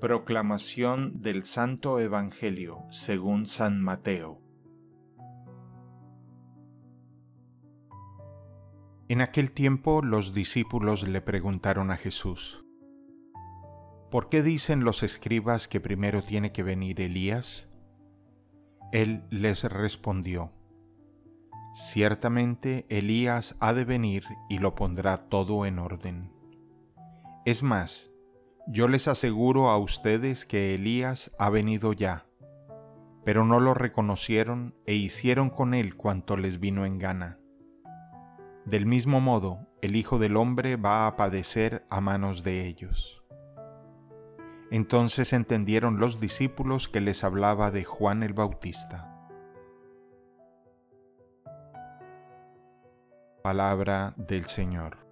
Proclamación del Santo Evangelio según San Mateo. En aquel tiempo los discípulos le preguntaron a Jesús, ¿Por qué dicen los escribas que primero tiene que venir Elías? Él les respondió, Ciertamente Elías ha de venir y lo pondrá todo en orden. Es más, yo les aseguro a ustedes que Elías ha venido ya, pero no lo reconocieron e hicieron con él cuanto les vino en gana. Del mismo modo, el Hijo del Hombre va a padecer a manos de ellos. Entonces entendieron los discípulos que les hablaba de Juan el Bautista. Palabra del Señor.